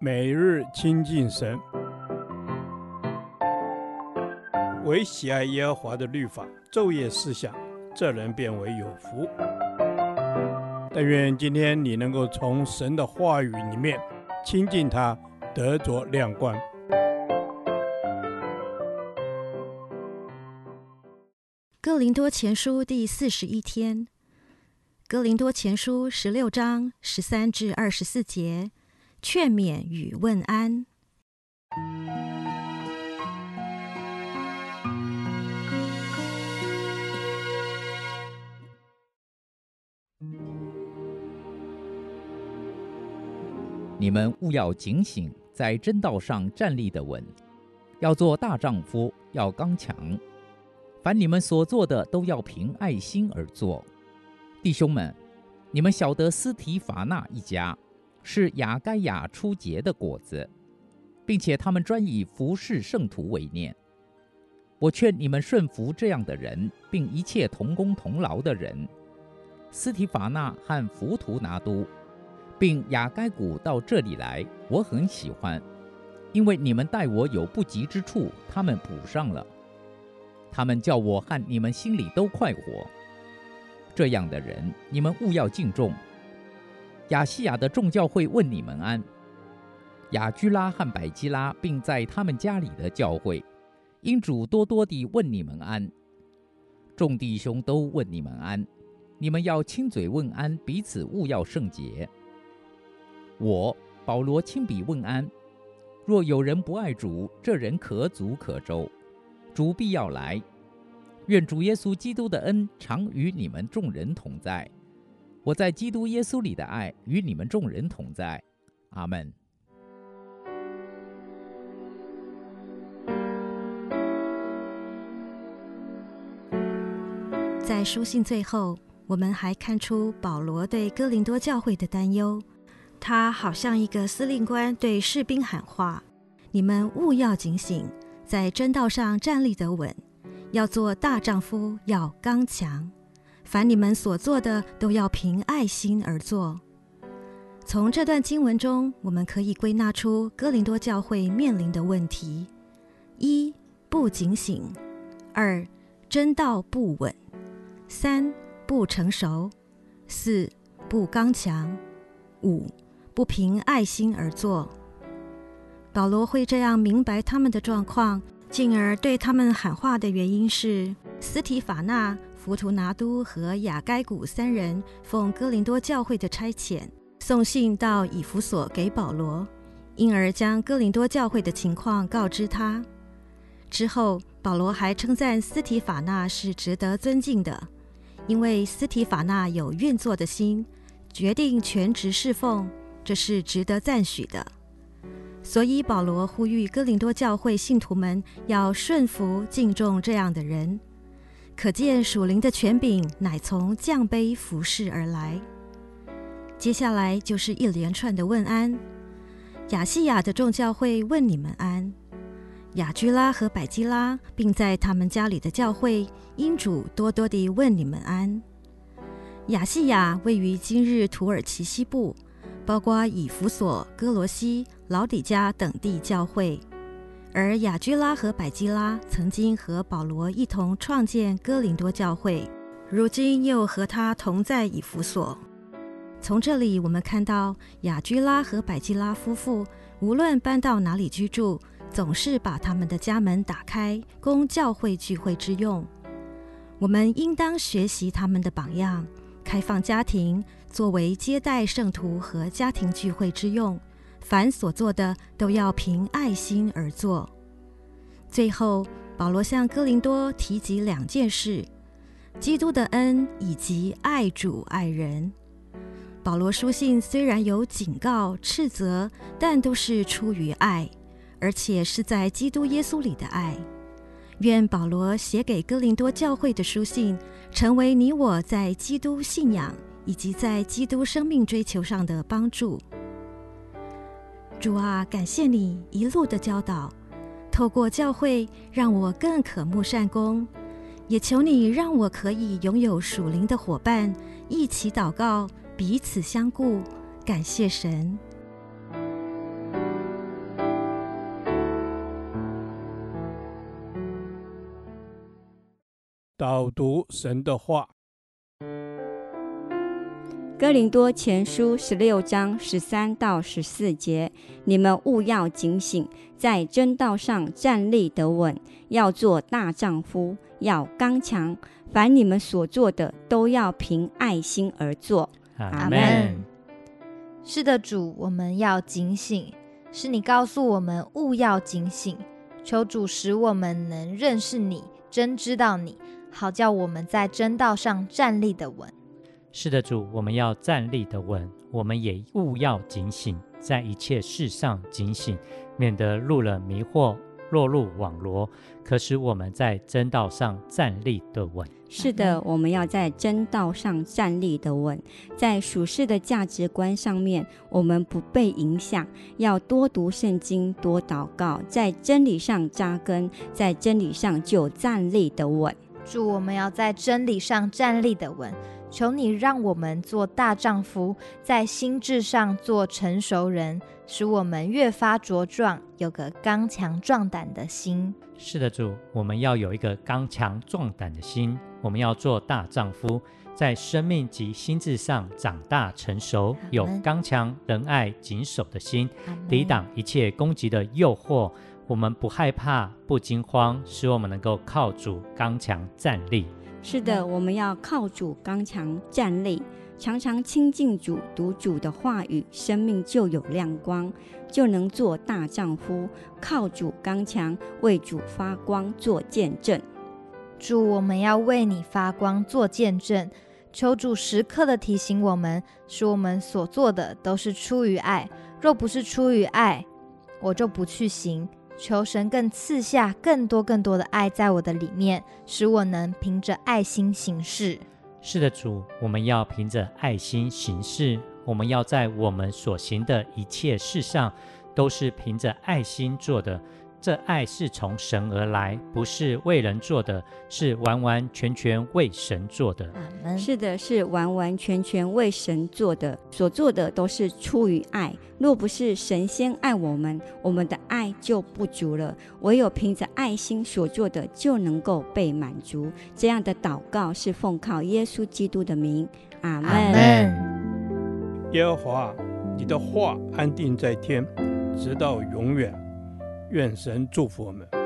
每日亲近神，唯喜爱耶和华的律法，昼夜思想，这人便为有福。但愿今天你能够从神的话语里面亲近他，得着亮光。哥林多前书第四十一天，哥林多前书十六章十三至二十四节。劝勉与问安。你们务要警醒，在真道上站立的稳，要做大丈夫，要刚强。凡你们所做的，都要凭爱心而做。弟兄们，你们晓得斯提法纳一家。是亚该亚初结的果子，并且他们专以服侍圣徒为念。我劝你们顺服这样的人，并一切同工同劳的人。斯提法纳和浮图拿都，并亚该古到这里来，我很喜欢，因为你们待我有不及之处，他们补上了。他们叫我和你们心里都快活。这样的人，你们务要敬重。亚细亚的众教会问你们安。雅居拉和百基拉，并在他们家里的教会，因主多多地问你们安。众弟兄都问你们安。你们要亲嘴问安，彼此勿要圣洁。我保罗亲笔问安。若有人不爱主，这人可诅可咒。主必要来。愿主耶稣基督的恩常与你们众人同在。我在基督耶稣里的爱与你们众人同在，阿门。在书信最后，我们还看出保罗对哥林多教会的担忧。他好像一个司令官对士兵喊话：“你们务要警醒，在真道上站立得稳，要做大丈夫，要刚强。”凡你们所做的，都要凭爱心而做。从这段经文中，我们可以归纳出哥林多教会面临的问题：一、不警醒；二、真道不稳；三、不成熟；四、不刚强；五、不凭爱心而做。保罗会这样明白他们的状况，进而对他们喊话的原因是斯提法纳。弗图拿都和亚该古三人奉哥林多教会的差遣，送信到以弗所给保罗，因而将哥林多教会的情况告知他。之后，保罗还称赞斯提法纳是值得尊敬的，因为斯提法纳有运作的心，决定全职侍奉，这是值得赞许的。所以，保罗呼吁哥林多教会信徒们要顺服、敬重这样的人。可见属灵的权柄乃从降卑服侍而来。接下来就是一连串的问安。亚细亚的众教会问你们安。亚居拉和百基拉，并在他们家里的教会，因主多多地问你们安。亚细亚位于今日土耳其西部，包括以弗所、哥罗西、老底加等地教会。而亚居拉和百基拉曾经和保罗一同创建哥林多教会，如今又和他同在以弗所。从这里我们看到，亚居拉和百基拉夫妇无论搬到哪里居住，总是把他们的家门打开，供教会聚会之用。我们应当学习他们的榜样，开放家庭，作为接待圣徒和家庭聚会之用。凡所做的，都要凭爱心而做。最后，保罗向哥林多提及两件事：基督的恩以及爱主爱人。保罗书信虽然有警告、斥责，但都是出于爱，而且是在基督耶稣里的爱。愿保罗写给哥林多教会的书信，成为你我在基督信仰以及在基督生命追求上的帮助。主啊，感谢你一路的教导，透过教会让我更渴慕善功，也求你让我可以拥有属灵的伙伴，一起祷告，彼此相顾，感谢神。导读神的话。哥林多前书十六章十三到十四节，你们务要警醒，在真道上站立得稳，要做大丈夫，要刚强。凡你们所做的，都要凭爱心而做。阿门。是的，主，我们要警醒。是你告诉我们务要警醒，求主使我们能认识你，真知道你，好叫我们在真道上站立得稳。是的，主，我们要站立的稳，我们也务要警醒，在一切事上警醒，免得入了迷惑，落入网罗。可使我们在真道上站立的稳。是的，我们要在真道上站立的稳，在属世的价值观上面，我们不被影响，要多读圣经，多祷告，在真理上扎根，在真理上就站立的稳。主，我们要在真理上站立的稳。求你让我们做大丈夫，在心智上做成熟人，使我们越发茁壮，有个刚强壮胆的心。是的，主，我们要有一个刚强壮胆的心。我们要做大丈夫，在生命及心智上长大成熟，有刚强仁爱谨守的心，抵挡一切攻击的诱惑。我们不害怕，不惊慌，使我们能够靠主刚强站立。是的，我们要靠主刚强站立，常常亲近主，读主的话语，生命就有亮光，就能做大丈夫。靠主刚强，为主发光，做见证。主，我们要为你发光，做见证。求主时刻的提醒我们，使我们所做的都是出于爱。若不是出于爱，我就不去行。求神更赐下更多更多的爱在我的里面，使我能凭着爱心行事。是的，主，我们要凭着爱心行事。我们要在我们所行的一切事上，都是凭着爱心做的。这爱是从神而来，不是为人做的，是完完全全为神做的。是的，是完完全全为神做的，所做的都是出于爱。若不是神先爱我们，我们的爱就不足了。唯有凭着爱心所做的，就能够被满足。这样的祷告是奉靠耶稣基督的名。阿门。耶和华，你的话安定在天，直到永远。愿神祝福我们。